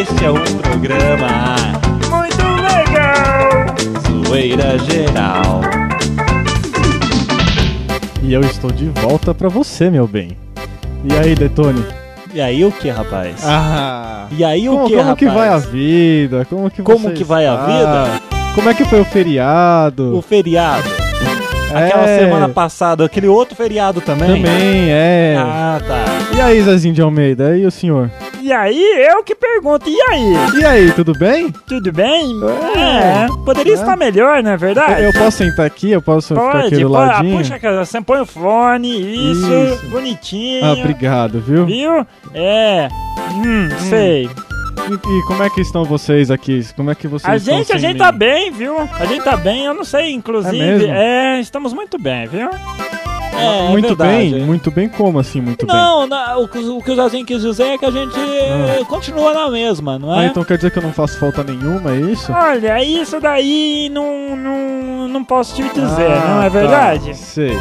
Este é o programa Muito legal! Zoeira Geral. E eu estou de volta pra você, meu bem. E aí, Detone? E aí o que, rapaz? Ah! E aí o Como, que, como rapaz? que vai a vida? Como que Como que vai a vida? Como é que foi o feriado? O feriado. Aquela É, semana passada, aquele outro feriado também. Também, é. Ah, tá. E aí, Zezinho de Almeida? E o senhor? E aí, eu que pergunto, e aí? E aí, tudo bem? Tudo bem? É. É, poderia É. estar melhor, não é verdade? Eu posso sentar aqui? Eu posso ficar aqui Pode, do pô, ah, ladinho? puxa, cara, você põe o fone, isso, Isso. bonitinho. Ah, obrigado, viu? Viu? É. Hum, sei. E, e como é que estão vocês aqui? Como é que vocês A estão gente, a gente mim? tá bem, viu? A gente tá bem, eu não sei, inclusive. É? É, estamos muito bem, viu? É, é muito verdade. bem? Muito bem como assim, muito Não, na- o, que- o que o Zazinho quis dizer é que a gente eh, continua na mesma, não bem? Ah, é? então quer dizer que eu não faço falta nenhuma, é isso? Olha, isso daí não, não, não posso te dizer, Ah, não é tá. verdade? Sei.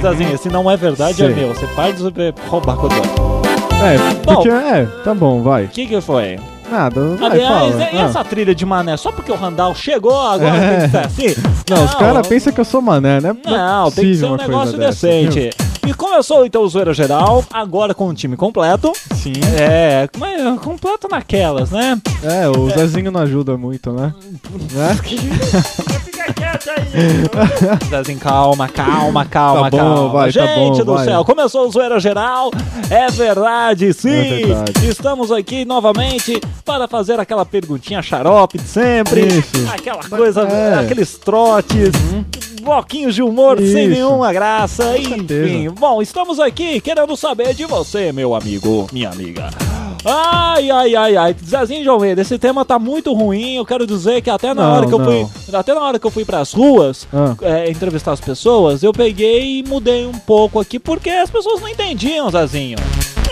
Zazinho, se não é verdade, é Sei. meu. Você para de roubar coisa. É, Bom. porque é, tá bom, vai. O que que foi? Nada, vai, Aliás, fala. e Ah. essa trilha de mané? Só porque o Randall chegou agora É. tem que ser assim? Não, os caras pensam que eu sou mané, né? Não, tem que ser um negócio dessa, decente. E começou então o Zoeira Geral, agora com o time completo. Sim. É, mas completo naquelas, né? É, o Zezinho não ajuda muito, né? né? Fica quieto aí. Zezinho, calma, calma, calma, Tá bom, calma. vai, tá Gente bom, do vai. céu, começou o Zoeira Geral. É verdade, sim. É verdade. Estamos aqui novamente para fazer aquela perguntinha xarope de sempre. Isso. Aquela coisa, É. Uhum. aqueles trotes. Bloquinhos de humor sem Isso. nenhuma graça, enfim. Bom, estamos aqui querendo saber de você, meu amigo, minha amiga. Ai, ai, ai, ai. Zezinho de Almeida, esse tema tá muito ruim. Eu quero dizer que até na Não, hora que eu não. fui. Até na hora que eu fui pras ruas Ah. é, entrevistar as pessoas, eu peguei e mudei um pouco aqui, porque as pessoas não entendiam, Zezinho.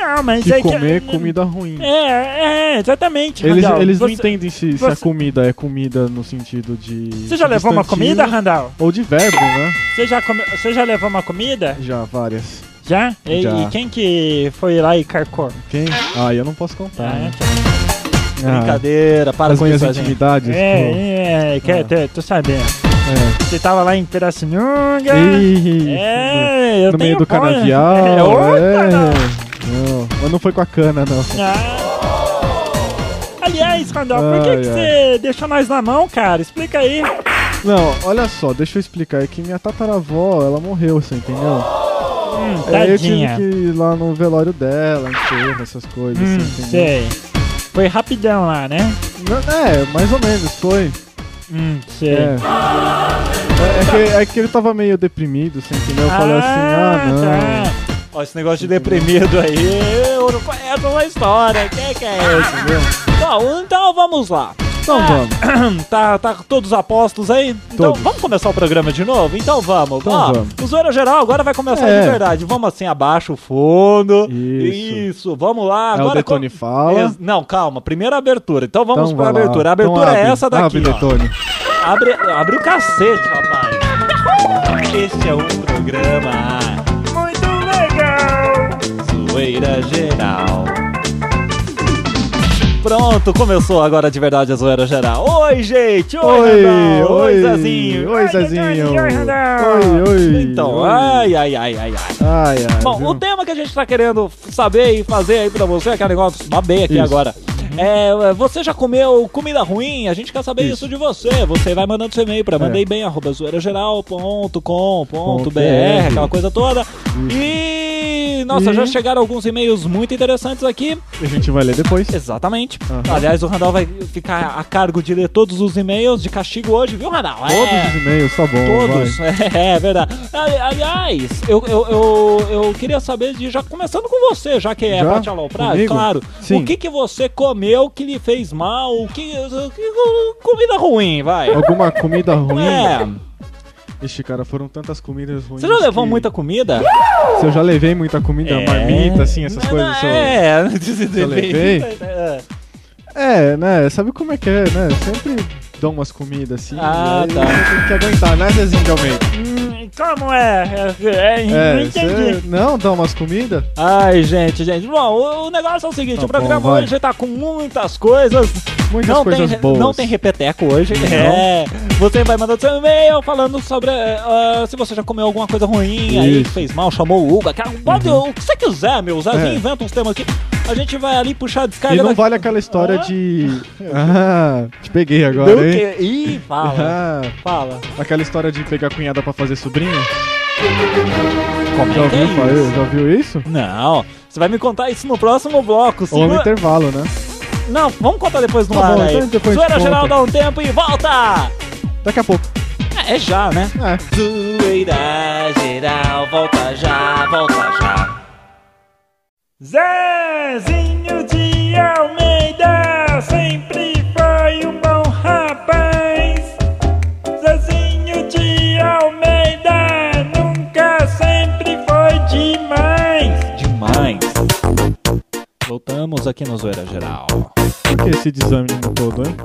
Não, mas De é que- comer comida ruim. É, é, exatamente. Eles, Randall. eles não Você- entendem se, se a você- comida é comida no sentido de. Você já levou uma comida, Randall? Ou de verbo, né? Você já, come... Você já levou uma comida? Já, várias. Já? E, Já. e quem que foi lá e carcou? Quem? Ah, eu não posso contar. Ah, né? tá. Ah, Brincadeira, para as com minhas intimidades. pô. É, é, quer, Ah. tô, sabendo. É. Você tava lá em Pirassununga. Ih, É, eu no meio do canavial. É, outra, é. Mas não foi com a cana, não. Ah. Aliás, Randall, por que, Ai, que ai. você deixou nós na mão, cara? Explica aí. Não, olha só, deixa eu explicar. É que minha tataravó, ela morreu, você entendeu? Hum, Aí eu tive que ir lá no velório dela, enterro, essas coisas, Hum, assim, entendeu? sei. Foi rapidão lá, né? É, mais ou menos, foi. Hum, sei. É. É, é que, é que ele tava meio deprimido, você entendeu? Eu falei assim, ah, não. tá. Ó, esse negócio de deprimido aí, eu não conheço uma história. Quem que é esse? Entendeu? Bom, então vamos lá. Então Ah, vamos. Tá, tá todos apostos aí? Então Todos. vamos começar o programa de novo? Então vamos. Então Ó, vamos. O Zoeira Geral agora vai começar É. de verdade. Vamos assim, abaixa o fundo. Isso. Isso, vamos lá. É o agora Detone co- fala. Não, calma. Primeiro a abertura. Então vamos Então pra lá. abertura. A Então abertura é abre. essa daqui. Abre, ó. Detone. Abre, abre o cacete, rapaz. Este é o programa. Zoeira Geral. Pronto, começou agora de verdade a zoeira geral. Oi, gente! Oi, Oi, Randall! Oi, oi, Zezinho! Oi, Zezinho. Oi, Randall. Oi, oi. Então, oi. ai, ai, ai, ai, ai. Ai, ai. Bom, viu? o tema que a gente tá querendo saber e fazer aí pra você, é um negócio babei aqui Isso. agora. É, você já comeu comida ruim? A gente quer saber isso, Isso. de você. Você vai mandando seu e-mail pra É. mandei bem arroba zoeirageral.com.br, BR. aquela coisa toda. E nossa, E- já chegaram alguns e-mails muito interessantes aqui. A gente vai ler depois. Exatamente. Aham. Aliás, o Randall vai ficar a cargo de ler todos os e-mails de castigo hoje, viu, Randall? Todos É. os e-mails, tá bom. Todos, é, é verdade. Ali- Aliás, eu, eu, eu, eu queria saber, de, já começando com você, já que é Já? pra te aloprar, Comigo? claro. Sim. O que, que você comeu que lhe fez mal? Que, que- comida ruim, vai. Alguma comida ruim? É. Ixi, cara, foram tantas comidas ruins. Você já levou que- muita comida? Se eu já levei muita comida, marmita, assim, essas Não, coisas. eu- É, eu levei? É. É, né? Sabe como é que é, né? Sempre dão umas comidas assim. Ah, tá. tem que aguentar, né, Zezinho de Almeida? Como é? É, é, É, não entendi. cê não dá umas comidas? Ai, gente, gente. Bom, o, o negócio é o seguinte: Tá o programa bom, hoje tá com muitas coisas. Muitas não coisas tem, boas. Não tem repeteco hoje. É. Você vai mandando seu e-mail falando sobre ah, se você já comeu alguma coisa ruim, aí Isso. fez mal, chamou o Uga. Cara, pode, o que você quiser, meu. O Zezinho É. inventa uns temas aqui. A gente vai ali puxar a descarga E não da- vale aquela história Ah. de. Ah, te peguei agora, hein? Ih, fala. Ah, Fala. aquela história de pegar a cunhada pra fazer sobrinho? Como Já é é ouviu, fa- isso? já ouviu isso? Não, você vai me contar isso no próximo bloco. Ou no intervalo, né? Não, vamos contar depois no Tá ar bom, aí. então depois Zoeira conta. geral dá um tempo e volta! Daqui a pouco. É, é já, né? É. Zoeira geral, volta já, volta já. Zezinho de Almeida sempre Voltamos aqui no Zoeira Geral. Por que esse desânimo todo, hein?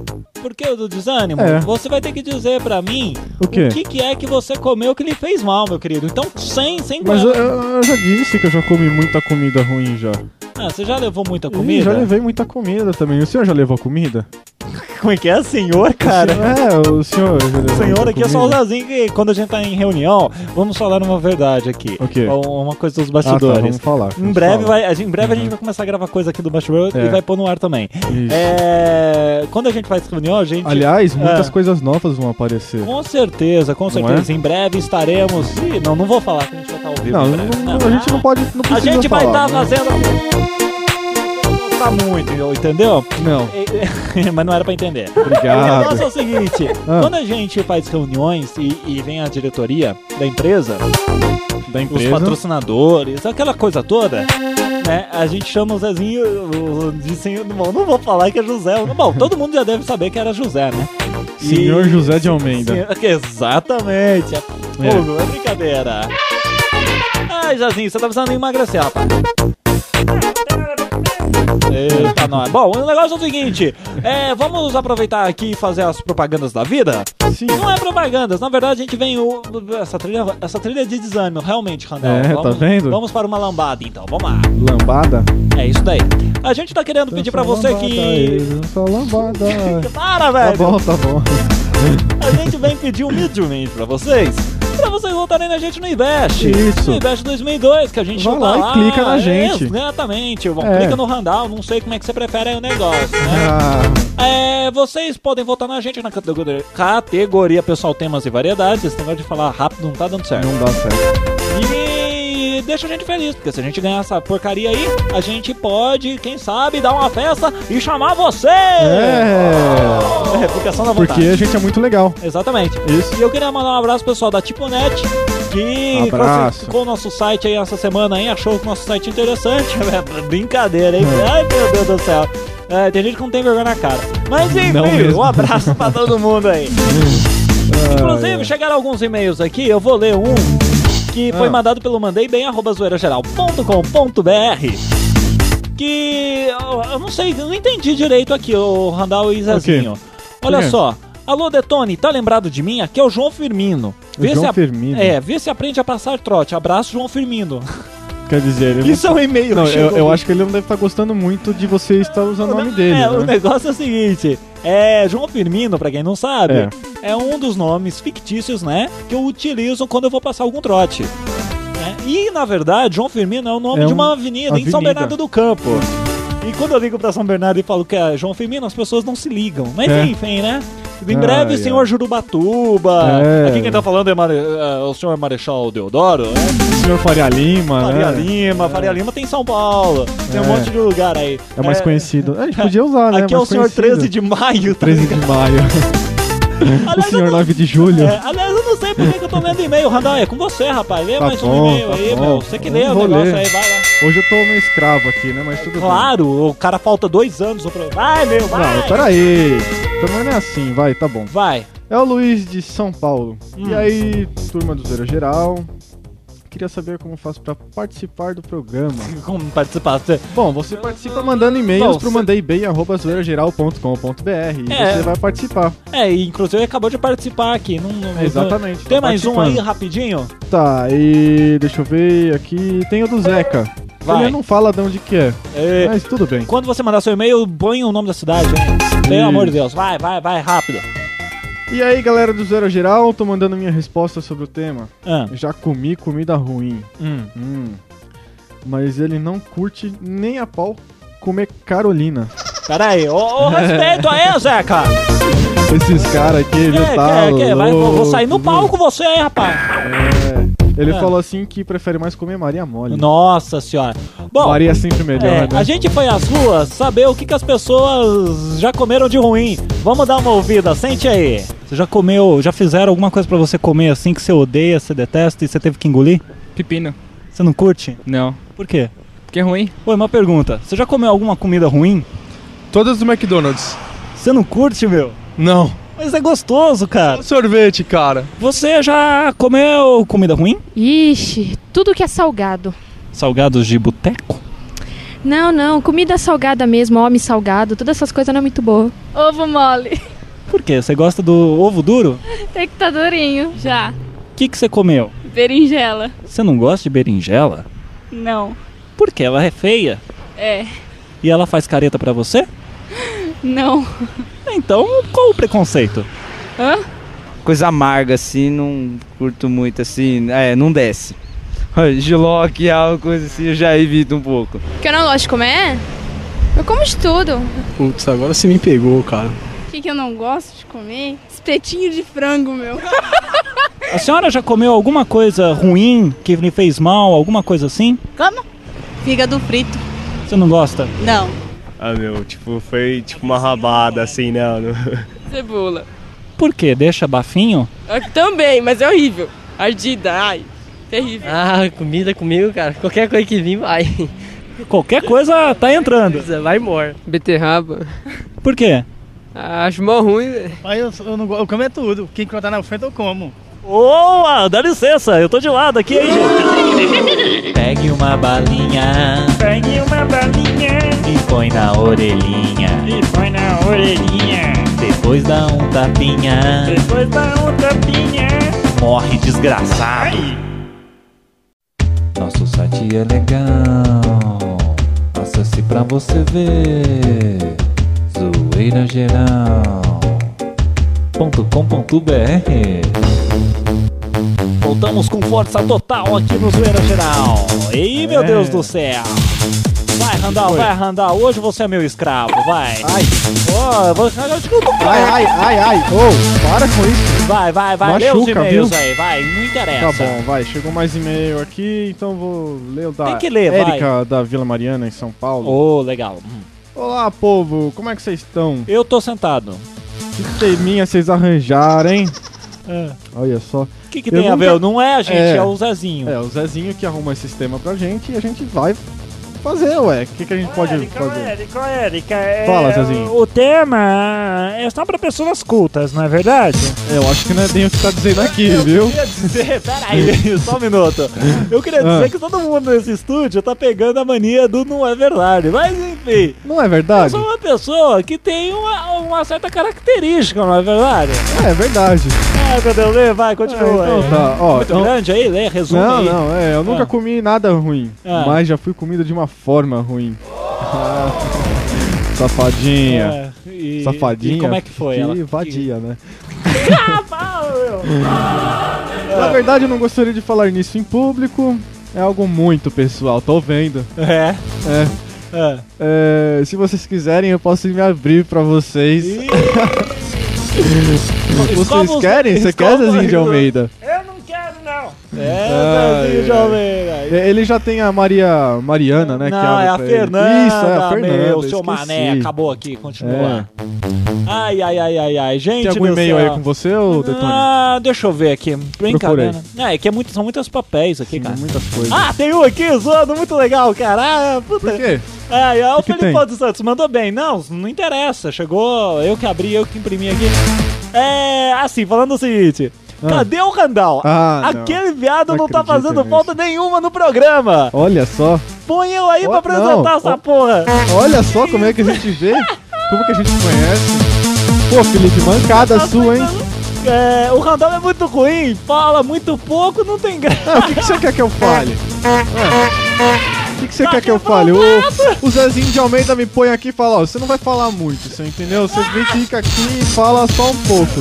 Por que do desânimo? É. Você vai ter que dizer pra mim O quê? que, que é que você comeu que lhe fez mal, meu querido. Então, sem, sem Mas eu, eu já disse que eu já comi muita comida ruim já. Ah, você já levou muita comida? já levei muita comida também. O senhor já levou comida? Como é que é, senhor, cara? É, o senhor levou Senhor, muita aqui é só o? Zazinho que quando a gente tá em reunião, vamos falar uma verdade aqui. O quê? Uma coisa dos Ah, tá, bastidores. vamos falar. Em vamos breve, falar. vai, a gente, em breve a gente vai começar a gravar coisa aqui do bastidor É. e vai pôr no ar também. É, quando a gente faz reunião, a gente. Aliás, muitas É. coisas novas vão aparecer. Com certeza, com Não certeza. Em breve estaremos. Ih, não, não vou falar que a gente vai estar vivo. Não, em breve. não- a gente não pode. Não A gente vai estar né? fazendo. Tá muito, entendeu? Não, Mas não era pra entender. O obrigado. negócio é o seguinte: Ah. quando a gente faz reuniões e, e vem a diretoria da empresa, Da os empresa. patrocinadores, aquela coisa toda, né? A gente chama o Zezinho o- de senhor. Bom, não vou falar que é José. Bom, todo mundo já deve saber que era José, né? E- Senhor José de Almeida. Exatamente. É fogo, é brincadeira. Ai, Jazinho, você tá precisando emagrecer, rapaz. Eita, nós. Bom, o negócio é o seguinte: é, vamos aproveitar aqui e fazer as propagandas da vida? Sim. Não é propagandas, na verdade a gente vem. O, essa, trilha, essa trilha é de desânimo, realmente, Randall. É, tá vamos, vendo? Vamos para uma lambada então, vamos lá. Lambada? É isso daí. A gente tá querendo pedir pra você que. Só lambada. Para, Tá velho! bom, tá bom. A gente vem pedir humildemente pra vocês. Pra vocês votarem na gente no Invest. Isso. No Invest 2002, que a gente Vai chuta lá e clica na gente. Exatamente. Bom, É. Clica no Randall, não sei como é que você prefere aí o negócio, né? Ah, É, vocês podem votar na gente na categoria, categoria pessoal temas e variedades. Esse negócio de falar rápido não tá dando certo. não dá certo. E deixa a gente feliz, porque se a gente ganhar essa porcaria aí, a gente pode, quem sabe, dar uma festa e chamar você! É. É, porque é na vontade. Porque a gente é muito legal. Exatamente. Isso. E eu queria mandar um abraço pro pessoal da Tiponet, que Abraço. com o nosso site aí essa semana aí, achou o nosso site interessante. É brincadeira, hein? Ai, meu Deus do céu. É, tem gente que não tem vergonha na cara. Mas enfim, um abraço pra todo mundo aí. Inclusive, chegaram alguns e-mails aqui, eu vou ler um que foi Ah. mandado pelo mandeibem.zoeirageral.com.br que eu, eu não sei, eu não entendi direito aqui, o Randall e Zezinho. Olha Por quê? só. Alô, Detone, tá lembrado de mim? Aqui é o João Firmino. O João se a- Firmino? É, vê se aprende a passar trote. Abraço, João Firmino. Quer dizer, ele Isso é um e-mail. não, eu, eu acho que ele não deve estar gostando muito de você estar usando o nome dele. É, o né? negócio é o seguinte: é, João Firmino, pra quem não sabe, é. É. um dos nomes fictícios, né? Que eu utilizo quando eu vou passar algum trote. né? E, na verdade, João Firmino é o nome É de um- uma avenida, em São avenida. Bernardo do Campo. E quando eu ligo pra São Bernardo e falo que é João Firmino, as pessoas não se ligam. Mas É. enfim, né? Em breve, ai. senhor Jurubatuba. É. Aqui quem tá falando é, Mare- é o senhor Marechal Deodoro, né? O senhor Faria Lima, Faria né? Lima, Faria Lima tem em São Paulo. Tem um É. monte de lugar aí. É mais conhecido. A gente podia usar, né? Aqui é o senhor conhecido. 13 de maio. tá 13 de maio. o Aliás, senhor não- 9 de julho. É, aliás, eu não sei por que eu tô lendo e-mail, Randall. É com você, rapaz. Lê Tá mais um bom, e-mail tá aí, bom. meu. Você que lê o negócio ler. aí, vai lá. Hoje eu tô meio escravo aqui, né? Mas tudo bem. Claro, o cara falta dois anos. Pro... Vai, meu, vai. Não, peraí. Também não é assim, vai, tá bom. Vai. É o Luiz de São Paulo. Hum. E aí, turma do Zero Geral. Queria saber como faço pra participar do programa. Como participar? Bom, você participa mandando e-mails pro cê- mandeibem.com.br e É. você vai participar. É, e inclusive acabou de participar aqui. Não, não- Exatamente. Tem tá mais um aí rapidinho? Tá, e deixa eu ver aqui. Tem o do Zeca. Vai. Ele não fala de onde que é, É, mas tudo bem. Quando você mandar seu e-mail, põe o nome da cidade, hein? Pelo amor de Deus. Vai, vai, vai, rápido. E aí, galera do Zero Geral, tô mandando minha resposta sobre o tema. Ah, Já comi comida ruim. hum. Hum. Mas ele não curte nem a pau comer Carolina. Pera aí, ô, ô, respeito aí, Zeca! Esses caras aqui, viu? Tá vai, vou, vou sair no palco com você, hein, rapaz? É. Ele Ah. falou assim que prefere mais comer Maria Mole. Nossa senhora. Bom, Maria é sempre melhor, é, né? a gente foi às ruas saber o que, que as pessoas já comeram de ruim. Vamos dar uma ouvida, sente aí. Você já comeu, já fizeram alguma coisa pra você comer assim que você odeia, você detesta e você teve que engolir? Pepino. Você não curte? Não. Por quê? Porque é ruim. Oi, uma pergunta. Você já comeu alguma comida ruim? Todas do McDonald's. Você não curte, meu? Não. Mas é gostoso, cara. Sorvete, cara. Você já comeu comida ruim? Ixi, tudo que é salgado. Salgados de boteco? Não, não, comida salgada mesmo, homem salgado, todas essas coisas não é muito boa. Ovo mole. Por quê? Você gosta do ovo duro? Tem que tá durinho já. O que, que você comeu? Berinjela. Você não gosta de berinjela? Não. Por quê? Ela é feia. É. E ela faz careta pra você? Não. Então, qual o preconceito? Hã? Coisa amarga assim, não curto muito assim, é, não desce. Giló, que é coisa assim, eu já evito um pouco. Que eu não gosto de comer? Eu como de tudo. Putz, agora você me pegou, cara. O que, que eu não gosto de comer? Espetinho de frango, meu. A senhora já comeu alguma coisa ruim que lhe fez mal, alguma coisa assim? Como? Fígado frito. Você não gosta? Não. Ah, meu, tipo, foi tipo uma rabada, assim, né? Cebola. Por quê? Deixa bafinho? Ah, Também, mas é horrível. Ardida, ai. Terrível. Ah, comida comigo, cara. Qualquer coisa que vir, vai. Qualquer coisa tá entrando. Vai embora. Beterraba. Por quê? Ah, acho mó ruim, velho. Mas eu, eu, não, eu como é tudo. Quem encontrar na frente eu como. Boa! Dá licença, eu tô de lado aqui, hein, gente? Pegue uma balinha Pegue uma balinha e põe na orelhinha. e põe na orelhinha. Depois dá um tapinha. Depois dá um tapinha. Morre desgraçado. Nosso site é legal. Acesse pra você ver. zoeirageral.com.br Voltamos com força total aqui no Zoeira Geral. Ei, meu É. Deus do céu. Vai, Randall, vai, Randall. Hoje você é meu escravo, vai. Ai, vou- ai, ai, ai, ai. Ô, para com isso. Vai, vai, vai. Lê os Machuca, e-mails viu? aí, vai. Não interessa. Tá bom, vai. Chegou mais e-mail aqui, então vou ler o da Tem que ler, vai. Érica da Vila Mariana, em São Paulo. Ô, legal. Olá, povo. Como é que vocês estão? Eu tô sentado. Que teminha vocês arranjaram, hein? É. Olha só. O que, que tem a nunca- ver? Não é a gente, é, É. o Zezinho. É, o Zezinho que arruma esse sistema pra gente e a gente vai fazer, ué. O que, que a gente pode Érica, fazer? Érica, Érica, é, Fala, Zezinho. O tema é só pra pessoas cultas, não é verdade? É, eu acho que não é bem o que tá dizendo aqui, viu? Eu queria dizer, peraí, só um minuto. Eu queria dizer Ah. que todo mundo nesse estúdio tá pegando a mania do não é verdade. Mas Não é eu verdade? sou uma pessoa que tem uma, uma certa característica, não é verdade? É verdade. Ai, meu Deus, lê, vai, continua. É, então aí. tá, ó, Muito então- grande aí, lê, resume Não, aí. não, é, eu nunca Ah. comi nada ruim, Ah. mas já fui comida de uma forma ruim. Ah, Safadinha. É, e- Safadinha. E como é que foi? Que ela? vadia, né? Ah, fala, meu. Na verdade, eu não gostaria de falar nisso em público. É algo muito pessoal, tô vendo. É, É. é. é, se vocês quiserem, eu posso me abrir pra vocês. Vocês querem? Você quer, Zezinho de Almeida? Não. É, Zezinho ai. Jovem. velho. É, Ele já tem a Maria Mariana, né? que Não, abre é a. Fernanda. Isso, é a Fernanda. Meu, seu mané, acabou aqui, continua. É. Ai, ai, ai, ai, ai. Gente, Tem algum e-mail aí com você, ô Detone? Ah, deixa eu ver aqui. Brincadeira. Procurei. É, é que é muito, são muitos papéis aqui, Tem cara. muitas coisas. Ah, tem um aqui zoando, muito legal, cara. Ah, puta. Por quê? Ai, ó, o que Felipe tem? dos Santos mandou bem. Não, não interessa. Chegou, eu que abri, eu que imprimi aqui. É, assim, falando o seguinte. Cadê o Randall? Ah, não. Aquele viado não, Não tá fazendo nisso. falta nenhuma no programa. Olha só. Põe eu aí pra Ó, apresentar não, essa ó. porra. Olha só como é que a gente vê. Como que a gente conhece. Pô, Felipe, mancada sua, hein? É, o Randall é muito ruim, fala muito pouco, não tem graça. Ah, o que, que você quer que eu fale? Ah, O que, que você quer que eu fale? O, o Zezinho de Almeida me põe aqui e fala, ó, você não vai falar muito, você entendeu? Você vem, fica aqui e fala só um pouco.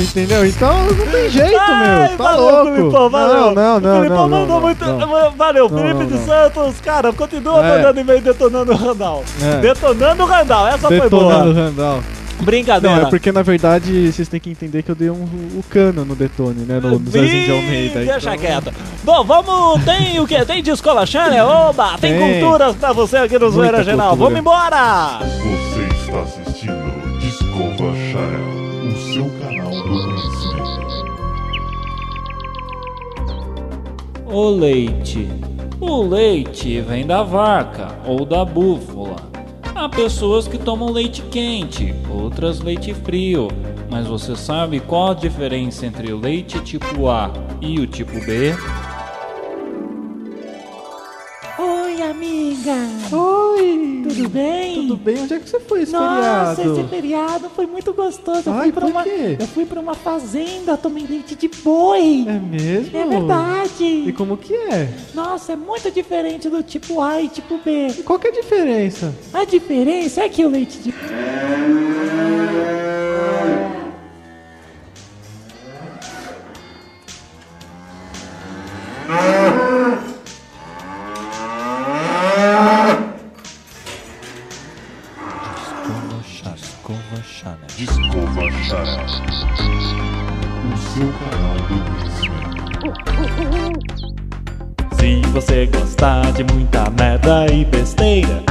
Entendeu? Então não tem jeito, Ai, meu. Tá valeu, louco. Filipão, valeu. Não, não, não, Filipão não, mandou não, muito. não. Valeu, Felipe de. Santos, cara, continua É. mandando e-mail detonando o Randall. É. Detonando o Randall, essa foi Detonando o boa. Randall. Brincadeira. Não, é porque na verdade vocês têm que entender que eu dei um, o cano no Detone, né? No, no Zezinho de Almeida. Deixa então- quieto. Bom, vamos. Tem o quê? Tem Discola Channel? Oba! Tem, Tem. culturas pra você aqui no Zoeira Geral. cultura. Vamos embora! Você está assistindo O leite. O leite vem da vaca ou da búfala. Há pessoas que tomam leite quente, outras leite frio. Mas você sabe qual a diferença entre o leite tipo A e o tipo B? Oi, amiga. Oi. Tudo bem? Tudo bem? Onde é que você foi esse Nossa, feriado? esse feriado foi muito gostoso. Eu Ai, fui pra uma, quê? eu fui pra uma fazenda, tomei leite de boi. É mesmo? É verdade. E como que é? Nossa, é muito diferente do tipo A e tipo B. E qual que é a diferença? A diferença é que o leite de Se você gostar de muita merda e besteira,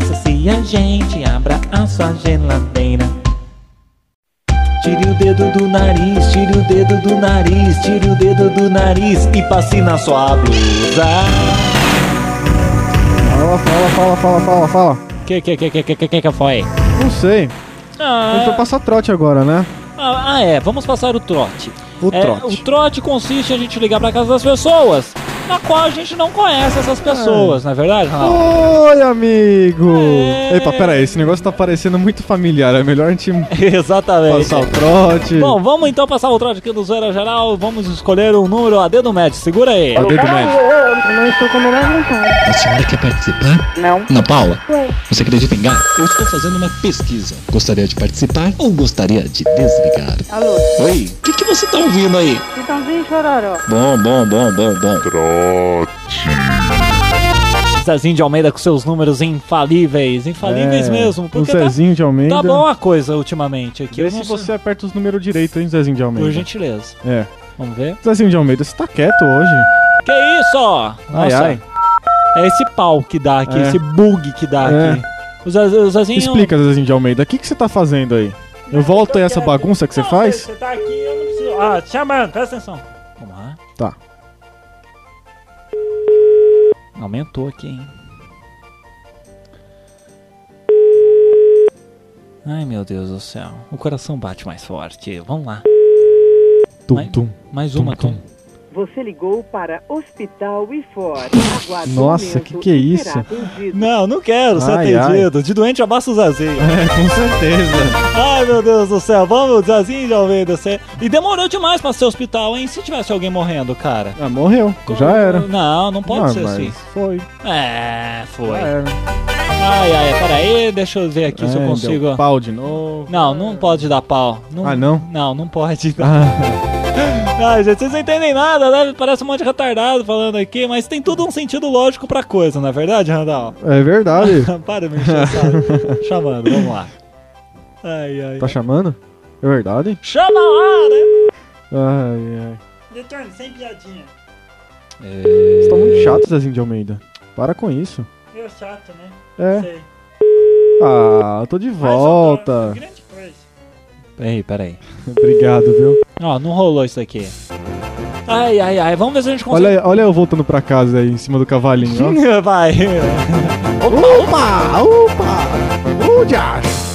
Associe a gente, abra a sua geladeira. tire o dedo do nariz, tire o dedo do nariz, tire o dedo do nariz e passe na sua blusa. Fala, fala, fala, fala, fala, fala. Que que que que que que que foi? Não sei. Ah, passar trote agora, né? ah, é, vamos passar o trote. O É, trote. o trote consiste em a gente ligar pra casa das pessoas, na qual a gente não conhece essas pessoas, não é verdade, Ronaldo? Oi, amigo! É. Epa, pera aí, esse negócio tá parecendo muito familiar. É melhor a gente Exatamente. passar o trote. Bom, vamos então passar o trote aqui do Zoeira Geral. Vamos escolher um número a dedo médio. Segura aí. A dedo médio. Não estou com a menor vontade. A senhora quer participar? Não. Ana Paula, Ué. você acredita em gato? Eu estou fazendo uma pesquisa. Gostaria de participar ou gostaria de desligar? Alô? Oi, o que, que você tá ouvindo aí? Chitãozinho chororó. Bom, bom, bom, bom, bom. Zezinho de Almeida com seus números infalíveis. Infalíveis É, mesmo. O Porque tá, Zezinho de Almeida. tá bom a coisa ultimamente aqui. Vê se não você aperta os números direito, hein, Zezinho de Almeida. Por gentileza. É. Vamos ver. Zezinho de Almeida, você tá quieto hoje? Que isso? Ai, Nossa, ai. É esse pau que dá aqui, É. esse bug que dá É. aqui. O, Zez, o Zezinho... Explica, Zezinho de Almeida, o que, que você tá fazendo aí? Eu volto aí essa bagunça que você faz? Você tá aqui, eu não preciso. Ah, te chamando, presta atenção. Vamos lá. Tá. Aumentou aqui, hein? Ai, meu Deus do céu. O coração bate mais forte. Vamos lá. Tum, mais, tum. mais uma, tum, Tom. Você ligou para Hospital e fora. Aguarde Nossa, que que é isso? Não, não quero ser Ai, atendido. De doente abaixa o Zezinho. É, com certeza. Ai, meu Deus do céu. Vamos, Zezinho de Almeida. Você... E demorou demais pra ser hospital, hein? Se tivesse alguém morrendo, cara. Ah, morreu. Já era. Não, não pode Ah, ser mas assim. Foi. É, foi. Já era. Ai, ai, peraí, deixa eu ver aqui se eu É, consigo. deu pau de novo. Não, não pode dar pau. Ah, não? Não, não pode. Ah, Ai, gente, vocês não entendem nada, né? Parece um monte de retardado falando aqui, mas tem tudo um sentido lógico pra coisa, não é verdade, Randall? é verdade. Para de me encher. Chamando, vamos lá. Ai, ai. tá chamando? É verdade? Chama lá, né? Ai, ai. Retorno, sem piadinha. Você tá muito chato, Zezinho de Almeida. Para com isso. Meio chato, né? É. Sei. Ah, eu tô de volta. Grande coisa. Peraí, peraí. Obrigado, viu? Ó, não rolou isso aqui. Ai, ai, ai, vamos ver se a gente consegue. Olha, olha eu voltando pra casa aí, em cima do cavalinho, ó. Vai. Opa, opa! Ô, Josh!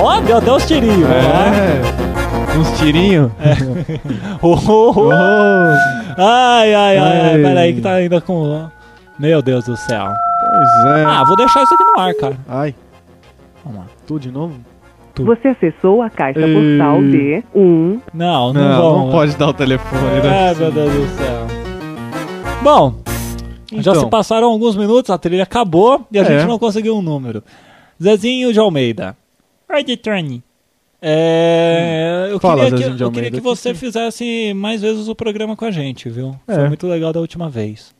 Ó, deu até os tirinhos. É. Uns tirinhos. Oh, oh, oh. Oh. Ai, ai, ai, ai, Ai. peraí que tá ainda com. Meu Deus do céu. Pois é. Ah, vou deixar isso aqui no ar, cara. Ai. Vamos lá. Tudo de novo? Você acessou a caixa postal de 1. Não, não, Não, vamos. não pode dar o telefone. né? Ai, meu Deus do céu. Bom, já Então. se passaram alguns minutos, a trilha acabou e a É. gente não conseguiu um número. Zezinho de Almeida. Oi, Detrani. É, eu, Fala, queria que, eu queria que que você fizesse mais vezes o programa com a gente, viu? É. Foi muito legal da última vez.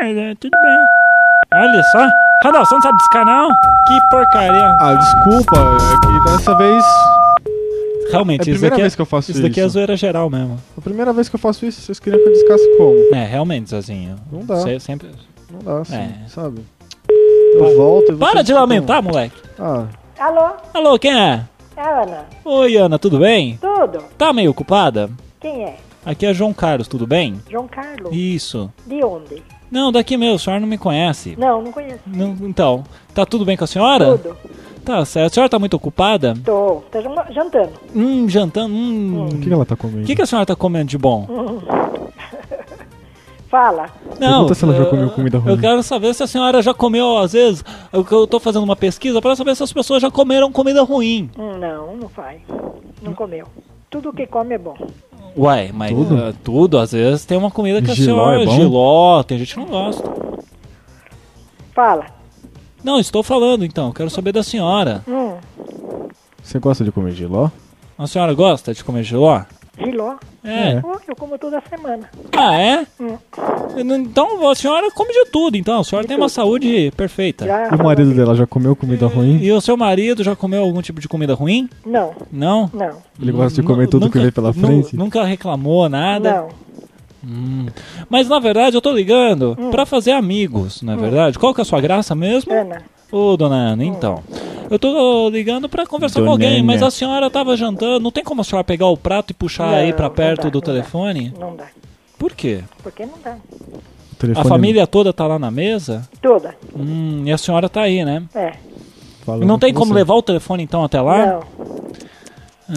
É, tudo bem. Olha só. Radal, você não sabe desse canal? Que porcaria. Ah, desculpa, é que dessa vez. Realmente, É a isso primeira daqui, vez que eu faço isso daqui é isso. zoeira geral mesmo. A primeira vez que eu faço isso, vocês queriam que eu descasse como? É, realmente, Zezinho. Não dá. Você sempre... Não dá assim, É. sabe? Eu volto e vocês Para de ficam- lamentar, moleque. Ah, Alô? Alô, quem é? É a Ana. Oi, Ana, tudo bem? Tudo? Tá meio ocupada? Quem é? Aqui é João Carlos, tudo bem? João Carlos? Isso. De onde? Não, daqui mesmo, a senhora não me conhece. Não, não conheço. Não, então, tá tudo bem com a senhora? Tudo. Tá certo. A senhora tá muito ocupada? Tô. Tá jantando. Hum, jantando. Hum. o que, ela tá comendo? O que, que a senhora tá comendo de bom? Hum. Fala. Não, Pergunta se ela já eu- comeu comida ruim. Eu quero saber se a senhora já comeu, às vezes, eu, eu tô fazendo uma pesquisa para saber se as pessoas já comeram comida ruim. Hum, Não, não faz. Não comeu. Tudo que come é bom. Ué, mas Tudo? ah, tudo, às vezes tem uma comida que a Giló senhora. é bom? Giló, tem gente que não gosta. Fala. Não, estou falando então, quero saber da senhora. Hum, Você gosta de comer giló? A senhora gosta de comer giló? Giló. É. Oh, eu como toda semana. Ah, é? Hum. Então a senhora come de tudo, então. A senhora tem uma saúde perfeita. Já E o marido dela já comeu comida ruim? E o seu marido já comeu algum tipo de comida ruim? Não, Não? não, Ele gosta de comer Nu- tudo nunca- que vem pela frente? Nunca reclamou nada? não. Hum. Mas na verdade eu tô ligando Hum. pra fazer amigos, não é verdade? Qual que é a sua graça mesmo? Ana. Ô, dona Ana, então. Eu tô ligando pra conversar com Dona alguém, mas Ana. a senhora tava jantando. Não tem como a senhora pegar o prato e puxar Não, aí pra não perto dá, do não dá. telefone? Não dá. Por quê? Por que não dá? O telefone A família toda tá lá na mesa? Toda. Hum, e a senhora tá aí, né? É. falando Não tem com como você. levar o telefone então até lá? Não.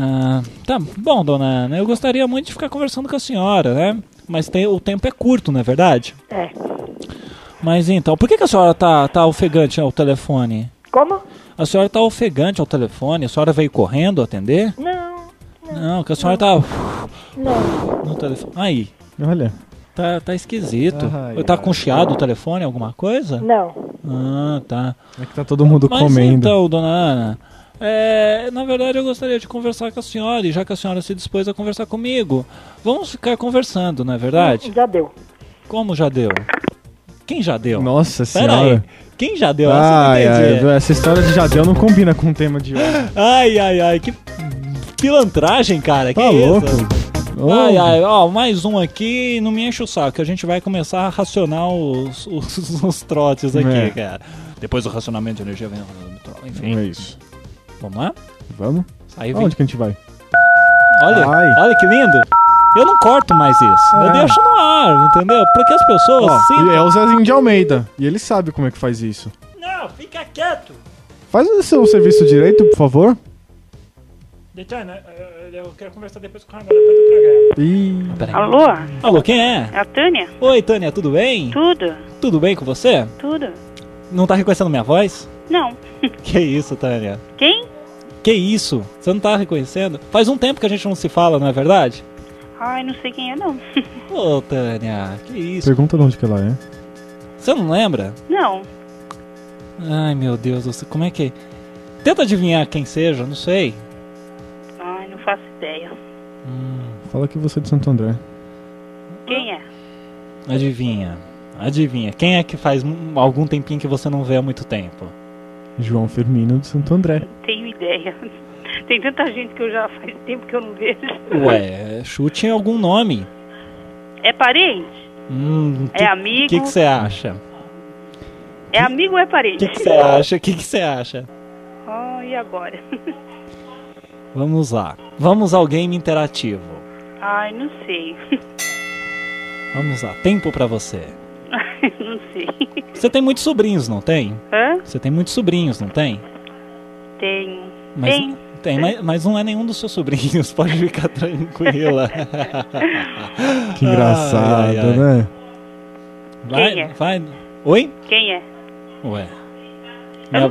Ah, tá bom, dona Ana. Eu gostaria muito de ficar conversando com a senhora, né? Mas tem- o tempo é curto, não é verdade? É. Mas então, por que, que a senhora tá, tá ofegante ao telefone? Como? A senhora tá ofegante ao telefone? A senhora veio correndo atender? Não. Não, que a senhora tá Não. no telefone. Aí, Olha, tá, tá esquisito. Ai, tá com chiado o telefone, alguma coisa? Não. Ah, tá. é que tá todo mundo Mas comendo. então, dona Ana, é, na verdade eu gostaria de conversar com a senhora, e já que a senhora se dispôs a conversar comigo, vamos ficar conversando, não é verdade? Já deu. Como já deu? Quem já deu? Nossa Pera aí, senhora. quem já deu? Essa eu Ai, não entendi. ai, essa história de Jadel não combina com o tema de hoje. Ai, ai, ai, que pilantragem, cara. Tá que louco? isso? Oh. Ai, ai, ó, mais um aqui, não me enche o saco. A gente vai começar a racionar os, os, os trotes aqui, É. cara. Depois do racionamento de energia vem o Enfim, É isso. vamos lá? Vamos? Aí vem. Aonde que a gente vai? Olha, Ai. olha que lindo. Eu não corto mais isso. Eu É. deixo no ar, entendeu? Porque as pessoas Ó, é o Zezinho de Almeida. E ele sabe como é que faz isso. Não, fica quieto. Faz o seu serviço direito, por favor. Detana, eu quero conversar depois com o Ramon, depois do programa. Ih. Alô? Alô, quem é? É a Tânia? Oi, Tânia, tudo bem? Tudo? Tudo bem com você? Tudo? Não tá reconhecendo minha voz? Não. Que isso, Tânia? Quem? Que isso? Você não tá reconhecendo? Faz um tempo que a gente não se fala, não é verdade? Ai, não sei quem é, não. Ô, Tânia, que isso? Pergunta de onde que ela é. Você não lembra? Não. Ai, meu Deus, do céu, como é que... Tenta adivinhar quem seja, não sei. Ai, não faço ideia. Fala que você é de Santo André. Quem é? Adivinha. Adivinha. Quem é que faz um- algum tempinho que você não vê há muito tempo? João Firmino de Santo André. Tenho ideia. Tem tanta gente que eu já faz tempo que eu não vejo. Ué, chute algum nome. É parente? Hum, É amigo? O que que você acha? É amigo ou é O parente? que que você acha? O que que você acha? Ah, e agora? Vamos lá. Vamos ao game interativo. Ai, não sei. Vamos lá. Tempo pra você. não sei. Você tem muitos sobrinhos, não tem? Hã? Você tem muitos sobrinhos, não tem? Tenho. Mas Tem. Tem, mas, mas não é nenhum dos seus sobrinhos, pode ficar tranquila. Que engraçado, Ai, ai, ai. né? Vai, Quem é? vai. Oi? Quem é? Ué.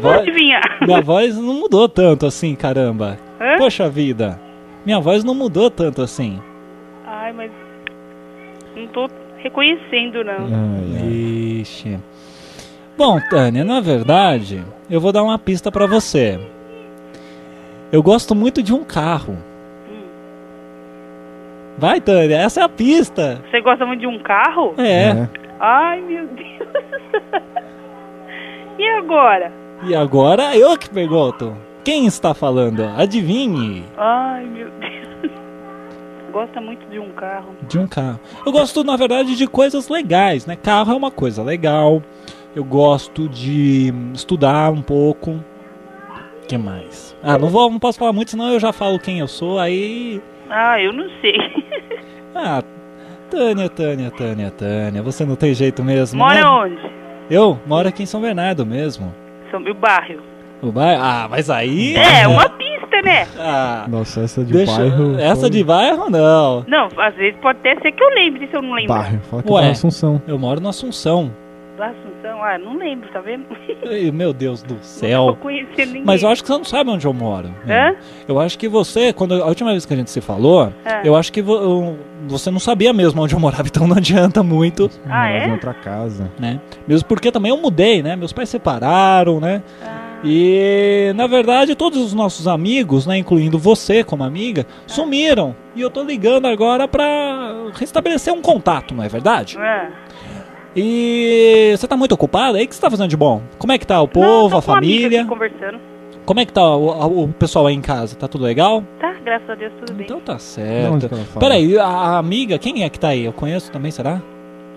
Vou adivinhar. minha voz não mudou tanto assim, caramba. Hã? Poxa vida. Minha voz não mudou tanto assim. Ai, mas. Não tô reconhecendo, não. Ixi. Bom, Tânia, na verdade, eu vou dar uma pista pra você. Eu gosto muito de um carro. Vai, Tânia, essa é a pista. Você gosta muito de um carro? É. Ai, meu Deus. e agora? E agora eu que pergunto. Quem está falando? Adivinhe. Ai, meu Deus. Gosta muito de um carro. De um carro. Eu gosto, na verdade, de coisas legais, né? Carro é uma coisa legal. Eu gosto de estudar um pouco. O que mais? Ah, não, vou, não posso falar muito, senão eu já falo quem eu sou, aí. Ah, eu não sei. Ah, Tânia, Tânia, Tânia, Tânia. Você não tem jeito mesmo. Mora né? onde? Eu moro aqui em São Bernardo mesmo. São meu bairro. O bairro? Ah, mas aí. É, uma pista, né? Ah, Nossa, essa de deixa- bairro. Essa foi- de bairro não. Não, às vezes pode até ser que eu lembre se eu não lembro. Bairro, fala que Ué. tá na Assunção. Eu moro na Assunção. Do Assunção, ah, não lembro, tá vendo? Ai, Meu Deus do Não céu. conhecendo ninguém. Mas eu acho que você não sabe onde eu moro. Hã? Eu acho que você, quando a última vez que a gente se falou, É. eu acho que vo- você não sabia mesmo onde eu morava, então não adianta muito, Ah, Morava é? em outra casa. né? Mesmo porque também eu mudei, né? Meus pais separaram, né? Ah. E na verdade todos os nossos amigos, né, incluindo você como amiga, sumiram. E eu tô ligando agora pra restabelecer um contato, não é verdade? É. E você tá muito ocupado aí? O que você tá fazendo de bom? Como é que tá o Não, povo, tô a família? conversando. Como é que tá o, o pessoal aí em casa? Tá tudo legal? Tá, graças a Deus, tudo bem. Então tá certo. Peraí, a, amiga, quem é que tá aí? Eu conheço também, será?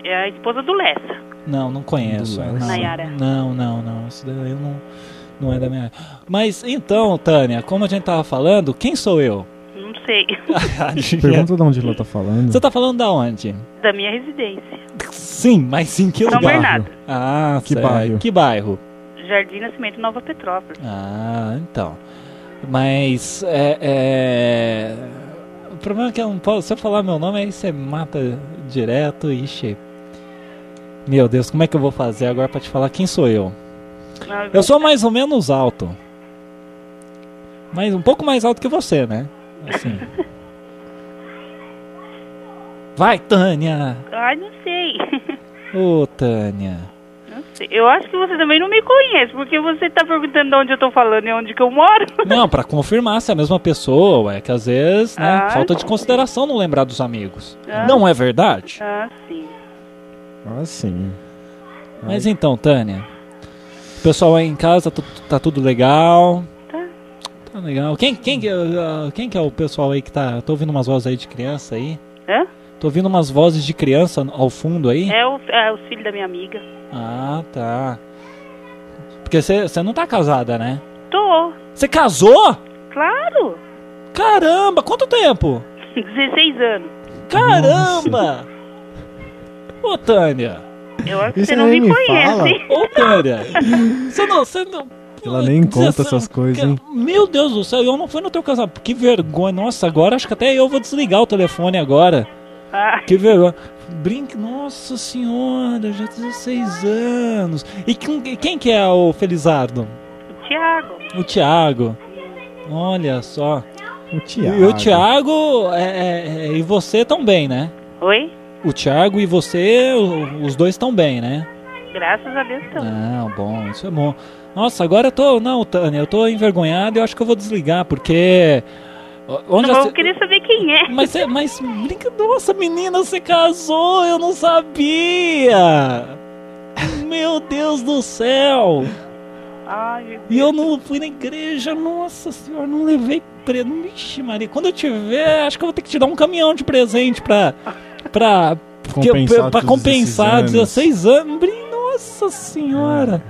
É a esposa do Lessa. Não, não conheço. Do Não. Nayara. não, não, não. Isso daí eu não, não é da minha. Mas então, Tânia, como a gente tava falando, quem sou eu? Não sei. Pergunta de onde ela tá falando. Você tá falando da onde? Da minha residência. Sim, mas em que São lugar? Bernardo. Ah, Que certo. bairro? Que bairro? Jardim Nascimento Nova Petrópolis. Ah, então. Mas é, é, O problema é que eu não posso. Se eu falar meu nome, aí você mata direto. Ixi. Meu Deus, como é que eu vou fazer agora pra te falar quem sou eu? Ah, Eu sou mais ou menos alto. Mas um pouco mais alto que você, né? Assim. Vai, Tânia! Ai, não sei. Ô, Tânia. Não sei. Eu acho que você também não me conhece, porque você tá perguntando de onde eu tô falando e onde que eu moro. Não, pra confirmar se é a mesma pessoa, é que às vezes, né, Ah, falta de consideração não lembrar dos amigos. Ah. Não é verdade? Ah, sim. Ah, sim. Mas então, Tânia, o pessoal aí em casa tá tudo legal? Tá. Tá legal. Quem, quem, que- ah, quem que é o pessoal aí que tá. Tô ouvindo umas vozes aí de criança aí. Hã? Tô ouvindo umas vozes de criança ao fundo aí. É o, é o filho da minha amiga. Ah, tá. Porque você não tá casada, né? Tô. Você casou? Claro. Caramba, quanto tempo? 16 anos. Caramba! Ô, Tânia! Eu acho que você não me me conhece. fala. hein? Ô, Tânia! Você não, você não. Ela nem conta essas coisas, hein? Meu Deus do céu, eu não fui no teu casamento. Que vergonha. Nossa, agora acho que até eu vou desligar o telefone agora. Ah, Que vergonha. Brinque, nossa senhora, já 16 anos. E quem, quem que é o Felizardo? o Thiago. O Thiago. Olha só. O Thiago. E o Thiago é, é- é- e você tão bem, né? Oi? O Thiago e você, o- os dois estão bem, né? Graças a Deus então. Não, bom, isso é bom. Nossa, agora eu tô. Não, Tânia, eu tô envergonhado e eu acho que eu vou desligar, porque. Onde Não, você- eu queria saber quem é. Mas, você- mas brinca, nossa, menina, você casou, eu não sabia! Meu Deus do céu! Ai, meu E eu não fui na igreja, nossa senhora, não levei pre... Vixe, Maria, quando eu tiver, acho que eu vou ter que te dar um caminhão de presente pra. pra. Compensar pra todos compensar esses 16 anos. Brin- Nossa senhora!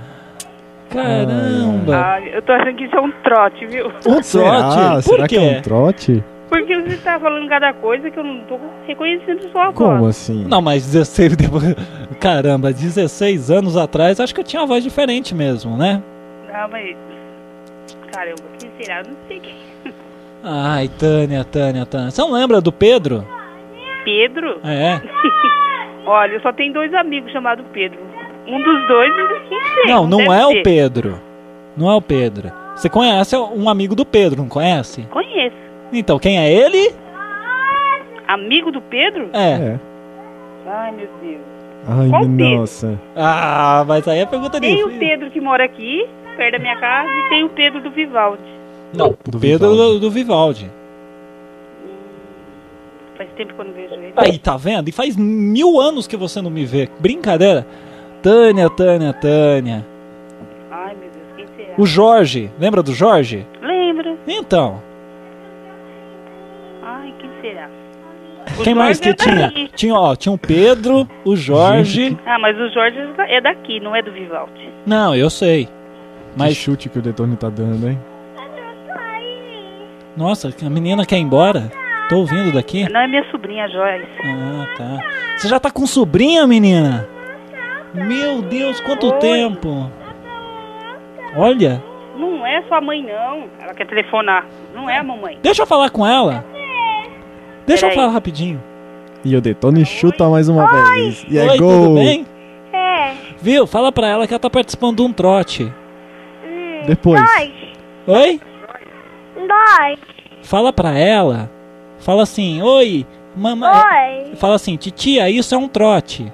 Caramba! Ai, eu tô achando que isso é um trote, viu? Um Será? trote? Por Será que é quê? um trote? Porque você tá falando cada coisa que eu não tô reconhecendo sua voz. Como assim? Não, mas 16 depois. Caramba, 16 anos atrás, acho que eu tinha uma voz diferente mesmo, né? Ah, mas. caramba, quem será? Eu Não sei quem. Ai, Tânia, Tânia, Tânia. Você não lembra do Pedro? Pedro? É. Olha, eu só tenho dois amigos chamados Pedro. Um dos dois, não. Não, é ser. o Pedro. Não é o Pedro. Você conhece um amigo do Pedro, não conhece? Conheço. Então, quem é ele? Amigo do Pedro? É. Ai, meu Deus. Ai, Qual Pedro? nossa. Ah, mas aí é pergunta Tem o difícil. Pedro que mora aqui, perto da minha casa, e tem o Pedro do Vivaldi. Não, o Pedro do, do Vivaldi. Faz tempo que eu não vejo ele. Aí, tá vendo? E faz mil anos que você não me vê. Brincadeira. Tânia, Tânia, Tânia. Ai, meu Deus, quem será? O Jorge. Lembra do Jorge? Lembra? Então. Ai, quem será? O quem mais que Jorge é tinha? daqui. Tinha, ó, tinha o Pedro, o Jorge. Ah, mas o Jorge é daqui, não é do Vivaldi. Não, eu sei. Mas chute que o Detone tá dando, hein? Nossa, a menina quer ir embora? Tô ouvindo daqui. Não é minha sobrinha Joyce. Ah, tá. Você já tá com sobrinha, menina? Meu Deus, quanto Oi. tempo. Olha, Não é sua mãe, não. Ela quer telefonar. Não é a mamãe. deixa eu falar com ela. Deixa eu falar rapidinho. E o Detone chuta mais uma vez. E é Oi, gol. tudo bem? É. Viu? Fala pra ela que ela tá participando de um trote. Depois. Oi? Dois. Fala pra ela. Fala assim, oi, mamãe. Oi. Fala assim, titia, isso é um trote.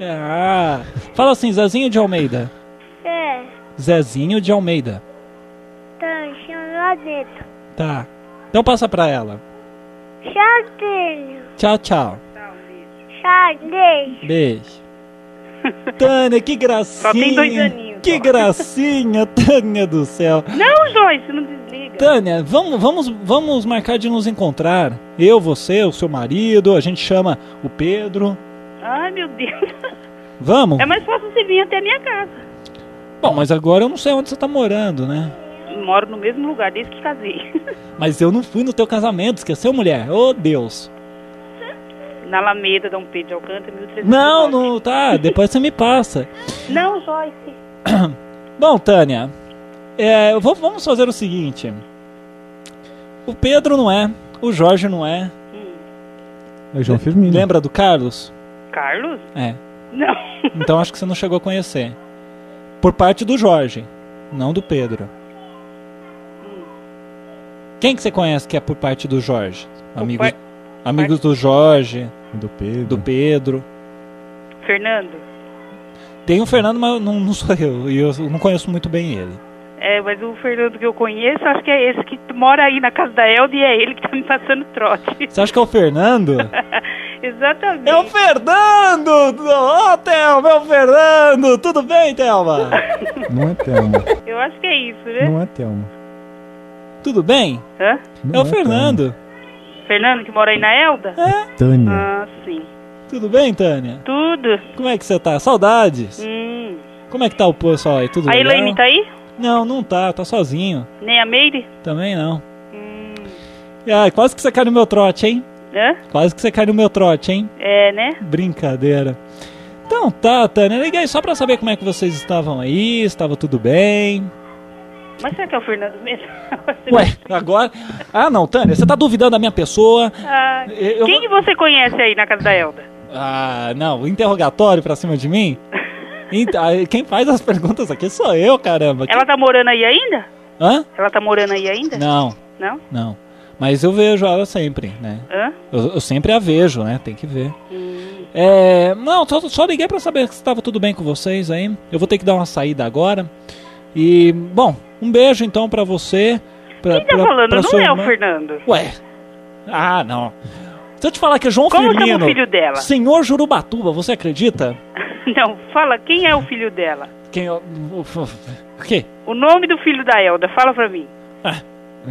Ah. Fala assim, Zezinho de Almeida. É. Zezinho de Almeida. Tancinho lá dentro. Tá. Então passa pra ela. Chatinho. Tchau, tchau. Chatinho. Beijo. Tânia, que gracinha. Só tem dois aninhos, Que gracinha, Tânia do céu. Não, Joyce, não desliga. Tânia, vamos, vamos, vamos marcar de nos encontrar. Eu, você, o seu marido, a gente chama o Pedro. Ai, meu Deus. Vamos? É mais fácil você vir até a minha casa. Bom, mas agora eu não sei onde você tá morando, né? Moro no mesmo lugar desde que casei. Mas eu não fui no teu casamento, esqueceu, mulher? Ô, Deus. Na Alameda, Dom Pedro de Alcântara, 1300. Não, não, tá, depois você me passa. Não, Joyce. Bom, Tânia, é, vou- vamos fazer o seguinte. O Pedro não é, o Jorge não é. É o João Firmino. Lembra do Carlos? Carlos? É. Não. Então acho que você não chegou a conhecer. Por parte do Jorge, não do Pedro. Quem que você conhece que é por parte do Jorge? Amigos, par- amigos do Jorge, do Pedro. do Pedro. Fernando? Tem o Fernando, mas não, não sou eu. E eu não conheço muito bem ele. É, mas o Fernando que eu conheço, acho que é esse que mora aí na casa da Elda e é ele que tá me passando trote. Você acha que é o Fernando? Exatamente. É o Fernando! Ô, oh, Thelma, é o Fernando! Tudo bem, Thelma? Não é Thelma. Eu acho que é isso, né? Não é Thelma. Tudo bem? Hã? é o Fernando. Fernando que mora aí na Elda? É. Tânia. Ah, sim. Tudo bem, Tânia? Tudo. Como é que você tá? Saudades. Hum. Como é que tá o pessoal aí? Tudo A legal? Elaine tá aí? Não, não tá. Tá sozinho. Nem a Meire? Também não. Hum. Ai, quase que você cai no meu trote, hein? Hã? Quase que você cai no meu trote, hein? É, né? Brincadeira. Então tá, Tânia. Liguei só pra saber como é que vocês estavam aí. Estava tudo bem. Mas será que é o Fernando mesmo? Ué, agora. Ah, não, Tânia, você tá duvidando da minha pessoa. Ah, Eu- quem que você conhece aí na casa da Elda? Ah, não, interrogatório pra cima de mim? Então, quem faz as perguntas aqui sou eu, caramba. Ela tá morando aí ainda? Hã? Ela tá morando aí ainda? Não, Não? não. Mas eu vejo ela sempre, né? Hã? Eu, eu sempre a vejo, né? Tem que ver. É, não, só, só liguei pra saber se estava tudo bem com vocês aí. Eu vou ter que dar uma saída agora. E, bom, um beijo então pra você. Pra, Quem tá pra- falando? pra Não é o irmã. Fernando. Ué. Ah, não. Se eu te falar que é João Como chama Firmino. o filho dela? Senhor Jurubatuba, você acredita? Não, fala, quem é o filho dela? Quem. O, o, o quê? O nome do filho da Elda, fala pra mim.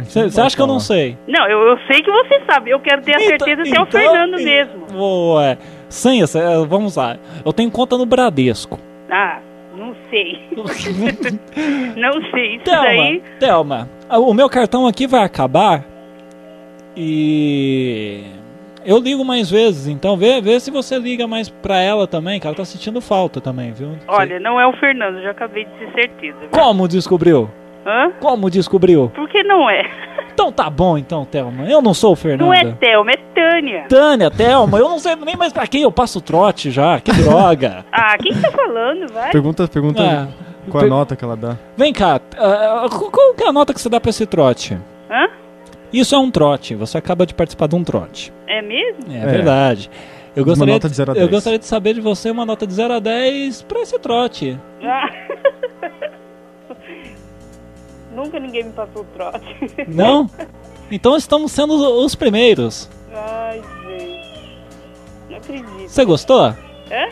Você acha que eu não sei? Não, eu, eu sei que você sabe. Eu quero ter a certeza se é o então- Fernando mesmo. Ué. Sem essa, é, vamos lá. Eu tenho conta no Bradesco. Ah, não sei. não sei. Isso Thelma, daí. Thelma, o meu cartão aqui vai acabar e Eu ligo mais vezes, então vê, vê se você liga mais pra ela também, que ela tá sentindo falta também, viu? Olha, não é o Fernando, já acabei de ter certeza. viu? Como descobriu? Hã? Como descobriu? Por que não é? Então tá bom, então, Thelma. Eu não sou o Fernando. Não é Thelma, é Tânia. Tânia, Thelma, eu não sei nem mais pra quem eu passo trote já. Que droga. Ah, quem tá falando, vai? Pergunta, pergunta É. qual a nota que ela dá. Vem cá, qual qual que é a nota que você dá pra esse trote? Isso é um trote, você acaba de participar de um trote. É mesmo? É, verdade. Eu Uma gostaria, nota de zero a eu 10. gostaria de saber de você uma nota de 0 a 10 pra esse trote. Ah. Nunca ninguém me passou o trote. Não? Então estamos sendo os primeiros. Ai, gente. Não acredito. Você gostou? Hã?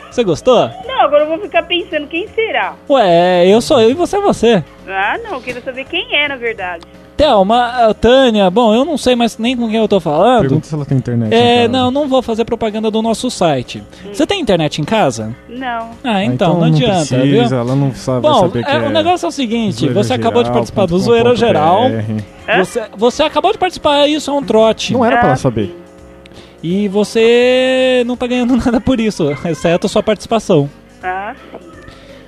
Você gostou? Não, agora eu vou ficar pensando quem será. Ué, eu sou eu e você é você. Ah, não, eu quero saber quem é, na verdade. Thelma, ah, Tânia, bom, eu não sei mais nem com quem eu tô falando. Pergunta se ela tem internet. em É, casa. não, não vou fazer propaganda do nosso site. Você tem internet em casa? Não. Ah, Ah, então, não adianta, precisa, viu? ela não sabe Bom, saber que é, é o negócio é o seguinte, você acabou de participar do Zoeira Geral. BR. Você, você acabou de participar, isso é um trote. Não era pra Ah, ela saber. E você não tá ganhando nada por isso, exceto a sua participação. Ah, sim.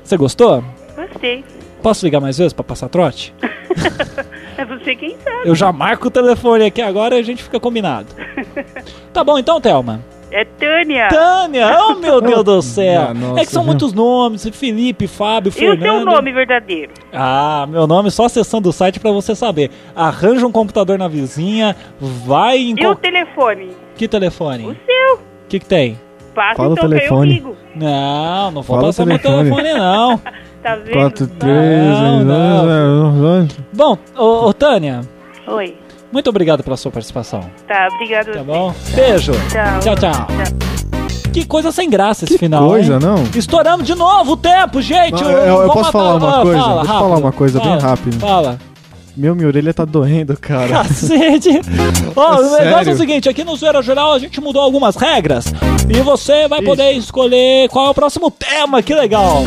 Você gostou? Gostei. Posso ligar mais vezes pra passar trote? Você quem sabe. Eu já marco o telefone aqui agora e a gente fica combinado. Tá bom então, Thelma. É Tânia. Tânia, oh meu Deus do céu. Nossa, é que são viu? muitos nomes, Felipe, Fábio, E o Fernando. seu nome verdadeiro? Ah, meu nome só acessando o site pra você saber. Arranja um computador na vizinha, vai em E o qual... telefone? Que telefone? O seu. O que que tem? Passa Fala o então que eu telefone. Não, não vou Fala o passar meu telefone. telefone não. Tá vendo? 4, 3, Não, não. 2, Bom, ô, ô, Tânia, Oi. muito obrigado pela sua participação. Tá, obrigado. Tá bom? Beijo. Tchau. Tchau, tchau. Que coisa sem graça esse final. coisa, hein? não? Estouramos de novo o tempo, gente. Não, eu- eu Vamos posso matar- falar uma Ah, coisa? Fala, Deixa eu falar uma coisa bem Fala, rápido. Fala. Meu, minha orelha tá doendo, cara. Cacete. Ó, o negócio é o seguinte, aqui no Zoeira Geral a gente mudou algumas regras e você vai poder escolher qual é o próximo tema, que legal.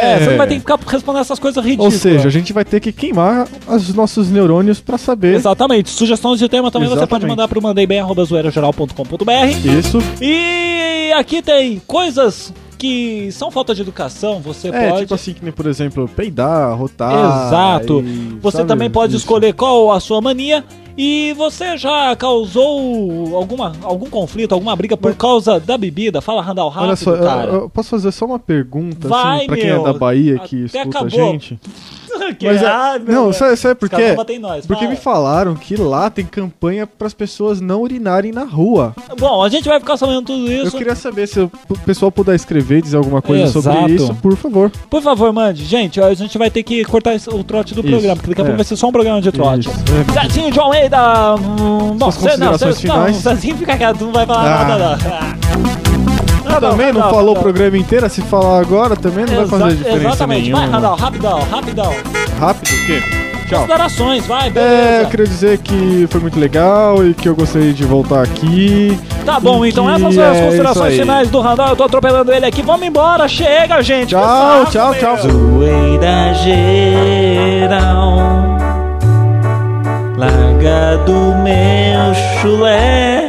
É, você não vai ter que ficar respondendo essas coisas Ou ridículas. seja, a gente vai ter que queimar os nossos neurônios pra saber. Exatamente. Sugestões de tema também você pode Exatamente. mandar pro mandeibem.zoeirageral.com.br Isso. E aqui tem coisas que são falta de educação, você É, pode... tipo assim, que por exemplo, peidar, rotar. Exato. e, Você sabe, também pode isso. escolher qual a sua mania. E você já causou alguma, algum conflito, alguma briga por causa da bebida? Fala, Randall, rápido, Olha só, eu- cara. eu, posso fazer só uma pergunta, Vai, assim, pra quem meu. é da Bahia que escuta acabou. a gente? Mas é- ah, meu não, Deus. sabe, sabe por quê? Porque me falaram que lá tem campanha pras pessoas não urinarem na rua. Bom, a gente vai ficar sabendo tudo Eu isso. queria saber se o pessoal puder escrever e dizer alguma coisa Exato. sobre isso, por favor. Por favor, mande. Gente, a gente vai ter que cortar o trote do Isso, programa, porque daqui a é. pouco vai ser só um programa de trote. É. Zezinho de Almeida. hum, Bom, você não, você, não? Zezinho fica quieto, não vai falar Ah. nada, não. Ah, também não, não, falou o programa inteiro, se falar agora também não vai fazer Exa- diferença Exatamente, nenhuma. vai, Randall, rapidão, rapidão. Rápido, o quê? Tchau. Considerações, vai, É, beleza. eu queria dizer que foi muito legal e que eu gostaria de voltar aqui. Tá bom, então essas são as é considerações aí. finais do Randall. Eu tô atropelando ele aqui. Vamos embora, chega, gente. Tchau, saco, tchau, meu. tchau. Zoeira geral Larga do meu chulé